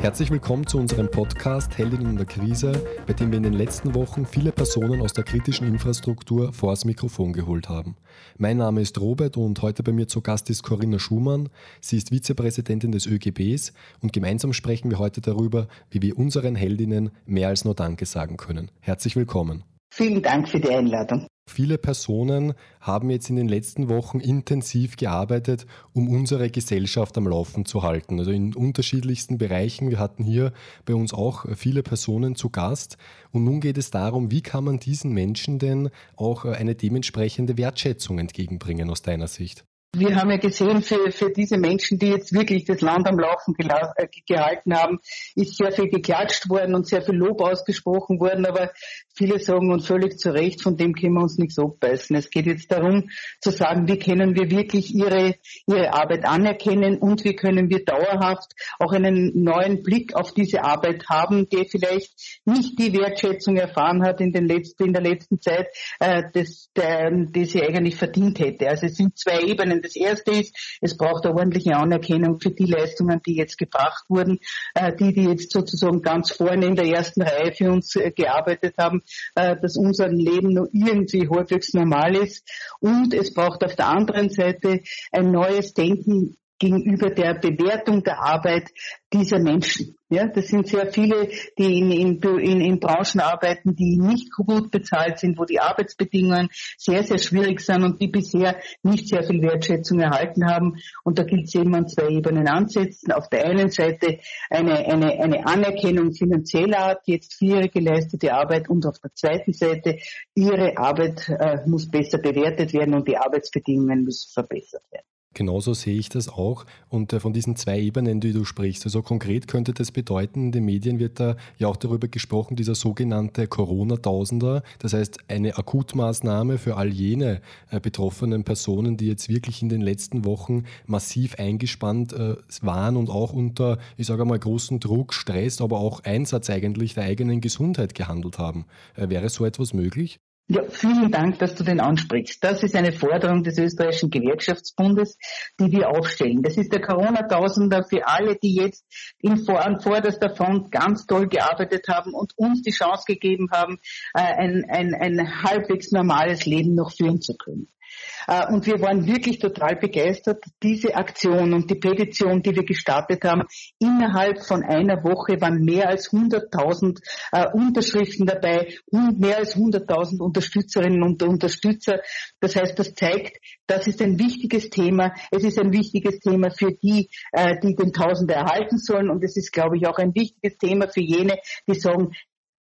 Herzlich willkommen zu unserem Podcast Heldinnen in der Krise, bei dem wir in den letzten Wochen viele Personen aus der kritischen Infrastruktur vors Mikrofon geholt haben. Mein Name ist Robert und heute bei mir zu Gast ist Corinna Schumann. Sie ist Vizepräsidentin des ÖGBs und gemeinsam sprechen wir heute darüber, wie wir unseren Heldinnen mehr als nur Danke sagen können. Herzlich willkommen. Vielen Dank für die Einladung. Viele Personen haben jetzt in den letzten Wochen intensiv gearbeitet, um unsere Gesellschaft am Laufen zu halten. Also in unterschiedlichsten Bereichen. Wir hatten hier bei uns auch viele Personen zu Gast. Und nun geht es darum, wie kann man diesen Menschen denn auch eine dementsprechende Wertschätzung entgegenbringen aus deiner Sicht? Wir haben ja gesehen, für, für diese Menschen, die jetzt wirklich das Land am Laufen äh, gehalten haben, ist sehr viel geklatscht worden und sehr viel Lob ausgesprochen worden. Aber viele sagen und völlig zu Recht, von dem können wir uns nichts abbeißen. Es geht jetzt darum zu sagen, wie können wir wirklich ihre, ihre Arbeit anerkennen und wie können wir dauerhaft auch einen neuen Blick auf diese Arbeit haben, der vielleicht nicht die Wertschätzung erfahren hat in, den letzten, in der letzten Zeit, äh, das, der, die sie eigentlich verdient hätte. Also es sind zwei Ebenen das erste ist, es braucht eine ordentliche Anerkennung für die Leistungen, die jetzt gebracht wurden, äh, die, die jetzt sozusagen ganz vorne in der ersten Reihe für uns äh, gearbeitet haben, äh, dass unser Leben nur irgendwie halbwegs normal ist. Und es braucht auf der anderen Seite ein neues Denken gegenüber der Bewertung der Arbeit dieser Menschen. Ja, das sind sehr viele, die in, in, in, in Branchen arbeiten, die nicht gut bezahlt sind, wo die Arbeitsbedingungen sehr, sehr schwierig sind und die bisher nicht sehr viel Wertschätzung erhalten haben. Und da gilt es eben an zwei Ebenen ansetzen. Auf der einen Seite eine, eine, eine Anerkennung finanzieller Art jetzt für ihre geleistete Arbeit und auf der zweiten Seite ihre Arbeit äh, muss besser bewertet werden und die Arbeitsbedingungen müssen verbessert werden. Genauso sehe ich das auch. Und äh, von diesen zwei Ebenen, die du sprichst, also konkret könnte das bedeuten, in den Medien wird da ja auch darüber gesprochen, dieser sogenannte Corona-Tausender. Das heißt, eine Akutmaßnahme für all jene äh, betroffenen Personen, die jetzt wirklich in den letzten Wochen massiv eingespannt äh, waren und auch unter, ich sage mal, großen Druck, Stress, aber auch Einsatz eigentlich der eigenen Gesundheit gehandelt haben. Wäre so etwas möglich? Ja, vielen Dank, dass du den ansprichst. Das ist eine Forderung des österreichischen Gewerkschaftsbundes, die wir aufstellen. Das ist der Corona-Tausender für alle, die jetzt in vor, an vorderster Front ganz toll gearbeitet haben und uns die Chance gegeben haben, äh, ein, ein, ein halbwegs normales Leben noch führen zu können. Äh, und wir waren wirklich total begeistert. Diese Aktion und die Petition, die wir gestartet haben, innerhalb von einer Woche waren mehr als 100.000 äh, Unterschriften dabei und mehr als 100.000 Unterstützerinnen und Unterstützer. Das heißt, das zeigt, das ist ein wichtiges Thema. Es ist ein wichtiges Thema für die, äh, die den Tausender erhalten sollen. Und es ist, glaube ich, auch ein wichtiges Thema für jene, die sagen,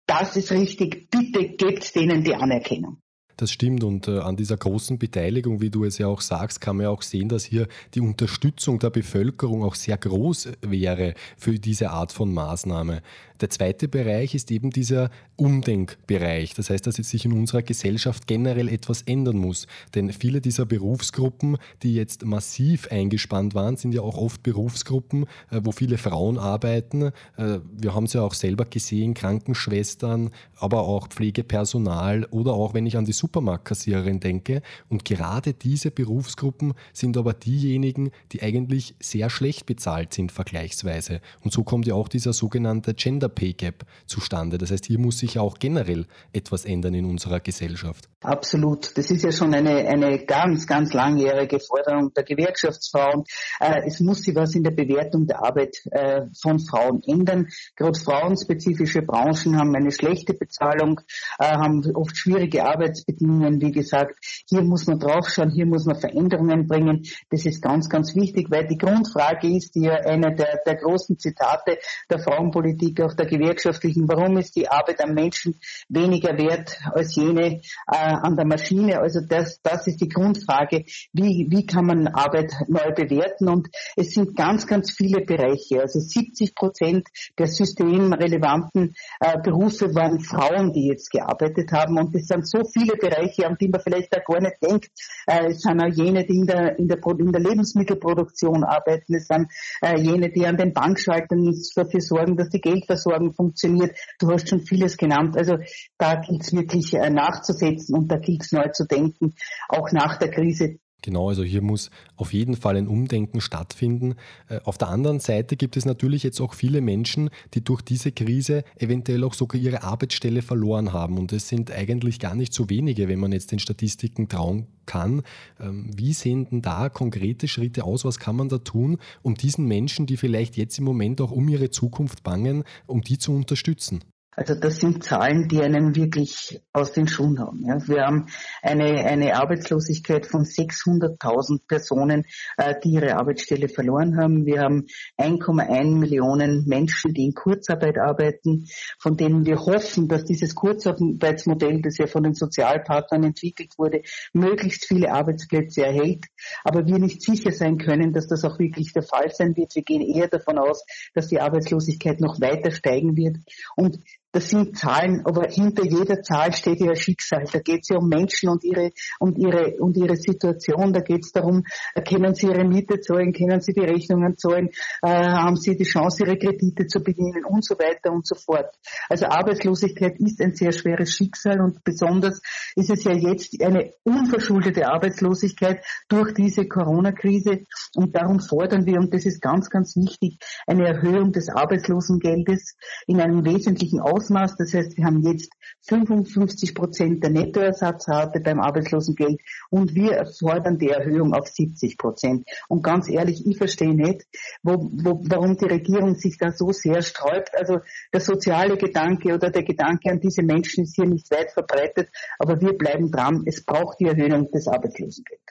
das ist richtig, bitte gebt denen die Anerkennung. Das stimmt und äh, an dieser großen Beteiligung, wie du es ja auch sagst, kann man ja auch sehen, dass hier die Unterstützung der Bevölkerung auch sehr groß wäre für diese Art von Maßnahme. Der zweite Bereich ist eben dieser Umdenkbereich. Das heißt, dass sich in unserer Gesellschaft generell etwas ändern muss. Denn viele dieser Berufsgruppen, die jetzt massiv eingespannt waren, sind ja auch oft Berufsgruppen, äh, wo viele Frauen arbeiten. Äh, wir haben es ja auch selber gesehen, Krankenschwestern, aber auch Pflegepersonal oder auch, wenn ich an die Super Supermarktkassiererin denke. Und gerade diese Berufsgruppen sind aber diejenigen, die eigentlich sehr schlecht bezahlt sind vergleichsweise. Und so kommt ja auch dieser sogenannte Gender Pay Gap zustande. Das heißt, hier muss sich auch generell etwas ändern in unserer Gesellschaft. Absolut. Das ist ja schon eine, eine ganz, ganz langjährige Forderung der Gewerkschaftsfrauen. Äh, es muss sich was in der Bewertung der Arbeit äh, von Frauen ändern. Gerade frauenspezifische Branchen haben eine schlechte Bezahlung, äh, haben oft schwierige Arbeitsbedingungen Bedingungen, wie gesagt, hier muss man draufschauen, hier muss man Veränderungen bringen. Das ist ganz, ganz wichtig, weil die Grundfrage ist ja eine der, der großen Zitate der Frauenpolitik auf der gewerkschaftlichen, warum ist die Arbeit am Menschen weniger wert als jene äh, an der Maschine? Also das, das ist die Grundfrage, wie, wie kann man Arbeit neu bewerten? Und es sind ganz, ganz viele Bereiche. Also 70 Prozent der systemrelevanten äh, Berufe waren Frauen, die jetzt gearbeitet haben. Und es sind so viele Bereiche, an die man vielleicht auch gar nicht denkt. Äh, es sind auch jene, die in der, in der, in der Lebensmittelproduktion arbeiten. Es sind äh, jene, die an den Bankschaltern dafür sorgen, dass die Geldversorgung funktioniert. Du hast schon vieles genannt. Also da gilt es wirklich äh, nachzusetzen und da gilt es neu zu denken, auch nach der Krise Genau, also hier muss auf jeden Fall ein Umdenken stattfinden. Äh, auf der anderen Seite gibt es natürlich jetzt auch viele Menschen, die durch diese Krise eventuell auch sogar ihre Arbeitsstelle verloren haben. Und es sind eigentlich gar nicht so wenige, wenn man jetzt den Statistiken trauen kann. Ähm, wie sehen denn da konkrete Schritte aus? Was kann man da tun, um diesen Menschen, die vielleicht jetzt im Moment auch um ihre Zukunft bangen, um die zu unterstützen? Also das sind Zahlen, die einen wirklich aus den Schuhen haben. Ja. Wir haben eine, eine Arbeitslosigkeit von 600.000 Personen, äh, die ihre Arbeitsstelle verloren haben. Wir haben 1,1 Millionen Menschen, die in Kurzarbeit arbeiten, von denen wir hoffen, dass dieses Kurzarbeitsmodell, das ja von den Sozialpartnern entwickelt wurde, möglichst viele Arbeitsplätze erhält. Aber wir nicht sicher sein können, dass das auch wirklich der Fall sein wird. Wir gehen eher davon aus, dass die Arbeitslosigkeit noch weiter steigen wird. Und das sind Zahlen, aber hinter jeder Zahl steht ja Schicksal. Da geht es ja um Menschen und ihre, und ihre, und ihre Situation. Da geht es darum, können sie ihre Miete zahlen, können sie die Rechnungen zahlen, äh, haben sie die Chance, ihre Kredite zu bedienen und so weiter und so fort. Also Arbeitslosigkeit ist ein sehr schweres Schicksal und besonders ist es ja jetzt eine unverschuldete Arbeitslosigkeit durch diese Corona-Krise und darum fordern wir, und das ist ganz, ganz wichtig, eine Erhöhung des Arbeitslosengeldes in einem wesentlichen Ausmaß Ausmaß. Das heißt, wir haben jetzt 55 Prozent der Nettoersatzrate beim Arbeitslosengeld und wir fordern die Erhöhung auf 70 Prozent. Und ganz ehrlich, ich verstehe nicht, wo, wo, warum die Regierung sich da so sehr sträubt. Also der soziale Gedanke oder der Gedanke an diese Menschen ist hier nicht weit verbreitet, aber wir bleiben dran. Es braucht die Erhöhung des Arbeitslosengeldes.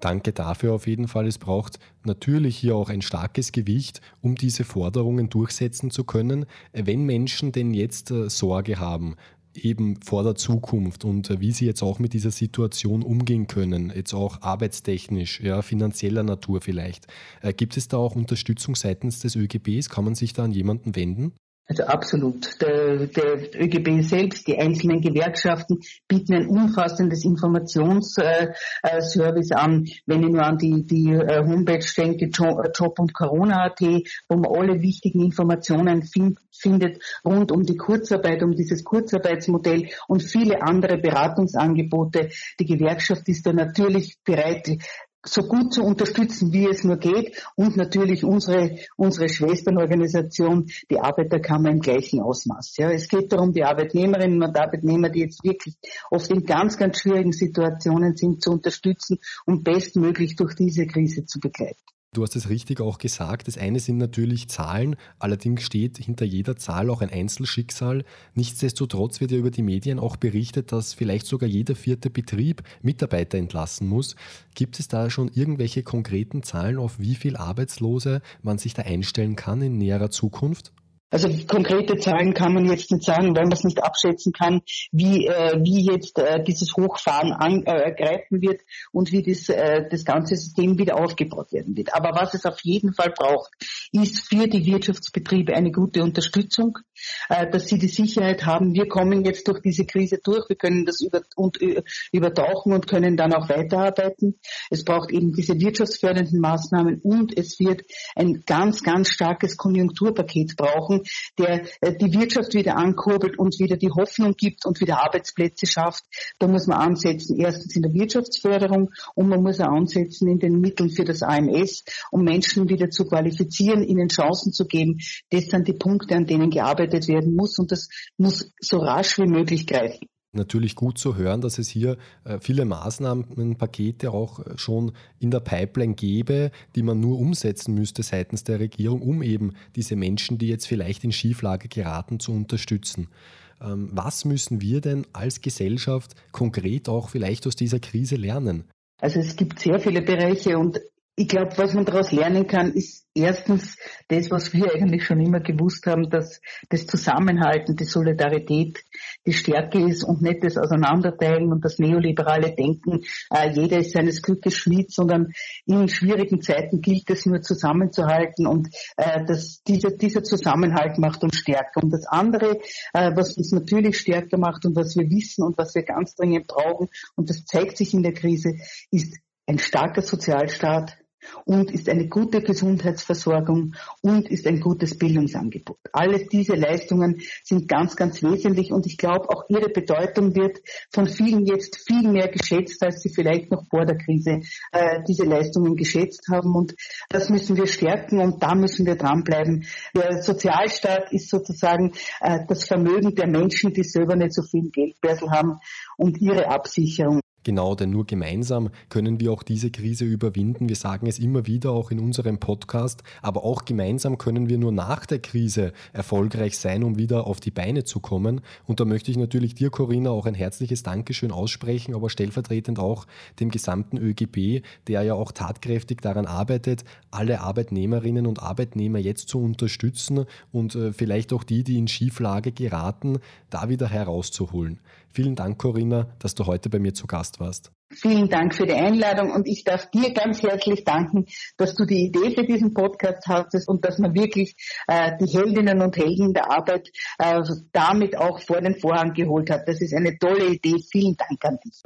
Danke dafür auf jeden Fall. Es braucht natürlich hier auch ein starkes Gewicht, um diese Forderungen durchsetzen zu können. Wenn Menschen denn jetzt äh, Sorge haben, eben vor der Zukunft und äh, wie sie jetzt auch mit dieser Situation umgehen können, jetzt auch arbeitstechnisch, ja, finanzieller Natur vielleicht. Äh, gibt es da auch Unterstützung seitens des ÖGBs? Kann man sich da an jemanden wenden? Also absolut. Der, der ÖGB selbst, die einzelnen Gewerkschaften bieten ein umfassendes Informationsservice äh, an. Wenn ich nur an die, die äh, Homepage denke, Job und Corona.at, wo man alle wichtigen Informationen find, findet rund um die Kurzarbeit, um dieses Kurzarbeitsmodell und viele andere Beratungsangebote. Die Gewerkschaft ist da natürlich bereit, so gut zu unterstützen, wie es nur geht und natürlich unsere, unsere Schwesternorganisation, die Arbeiterkammer im gleichen Ausmaß. Ja, es geht darum, die Arbeitnehmerinnen und Arbeitnehmer, die jetzt wirklich oft in ganz, ganz schwierigen Situationen sind, zu unterstützen und bestmöglich durch diese Krise zu begleiten. Du hast es richtig auch gesagt. Das eine sind natürlich Zahlen, allerdings steht hinter jeder Zahl auch ein Einzelschicksal. Nichtsdestotrotz wird ja über die Medien auch berichtet, dass vielleicht sogar jeder vierte Betrieb Mitarbeiter entlassen muss. Gibt es da schon irgendwelche konkreten Zahlen, auf wie viele Arbeitslose man sich da einstellen kann in näherer Zukunft? Also konkrete Zahlen kann man jetzt nicht sagen, weil man es nicht abschätzen kann, wie, äh, wie jetzt äh, dieses Hochfahren angreifen äh, wird und wie das, äh, das ganze System wieder aufgebaut werden wird. Aber was es auf jeden Fall braucht, ist für die Wirtschaftsbetriebe eine gute Unterstützung, äh, dass sie die Sicherheit haben, wir kommen jetzt durch diese Krise durch, wir können das über, und, übertauchen und können dann auch weiterarbeiten. Es braucht eben diese wirtschaftsfördernden Maßnahmen und es wird ein ganz, ganz starkes Konjunkturpaket brauchen, der äh, die Wirtschaft wieder ankurbelt und wieder die Hoffnung gibt und wieder Arbeitsplätze schafft. Da muss man ansetzen, erstens in der Wirtschaftsförderung und man muss auch ansetzen in den Mitteln für das AMS, um Menschen wieder zu qualifizieren, ihnen Chancen zu geben. Das sind die Punkte, an denen gearbeitet werden muss und das muss so rasch wie möglich greifen natürlich gut zu hören, dass es hier äh, viele Maßnahmenpakete auch äh, schon in der Pipeline gäbe, die man nur umsetzen müsste seitens der Regierung, um eben diese Menschen, die jetzt vielleicht in Schieflage geraten, zu unterstützen. Ähm, was müssen wir denn als Gesellschaft konkret auch vielleicht aus dieser Krise lernen? Also es gibt sehr viele Bereiche und ich glaube, was man daraus lernen kann, ist erstens das, was wir eigentlich schon immer gewusst haben, dass das Zusammenhalten, die Solidarität die Stärke ist und nicht das Auseinanderteilen und das neoliberale Denken, äh, jeder ist seines Glückes Schmied, sondern in schwierigen Zeiten gilt es nur zusammenzuhalten und äh, das, dieser, dieser Zusammenhalt macht uns stärker. Und das andere, äh, was uns natürlich stärker macht und was wir wissen und was wir ganz dringend brauchen, und das zeigt sich in der Krise, ist ein starker Sozialstaat, und ist eine gute Gesundheitsversorgung und ist ein gutes Bildungsangebot. Alles diese Leistungen sind ganz, ganz wesentlich und ich glaube, auch ihre Bedeutung wird von vielen jetzt viel mehr geschätzt, als sie vielleicht noch vor der Krise äh, diese Leistungen geschätzt haben und das müssen wir stärken und da müssen wir dranbleiben. Der Sozialstaat ist sozusagen äh, das Vermögen der Menschen, die selber nicht so viel Geldbörsel haben und ihre Absicherung. Genau, denn nur gemeinsam können wir auch diese Krise überwinden. Wir sagen es immer wieder auch in unserem Podcast, aber auch gemeinsam können wir nur nach der Krise erfolgreich sein, um wieder auf die Beine zu kommen. Und da möchte ich natürlich dir, Corinna, auch ein herzliches Dankeschön aussprechen, aber stellvertretend auch dem gesamten ÖGB, der ja auch tatkräftig daran arbeitet, alle Arbeitnehmerinnen und Arbeitnehmer jetzt zu unterstützen und äh, vielleicht auch die, die in Schieflage geraten, da wieder herauszuholen. Vielen Dank, Corinna, dass du heute bei mir zu Gast warst. Vielen Dank für die Einladung und ich darf dir ganz herzlich danken, dass du die Idee für diesen Podcast hattest und dass man wirklich äh, die Heldinnen und Helden der Arbeit äh, damit auch vor den Vorhang geholt hat. Das ist eine tolle Idee. Vielen Dank an dich.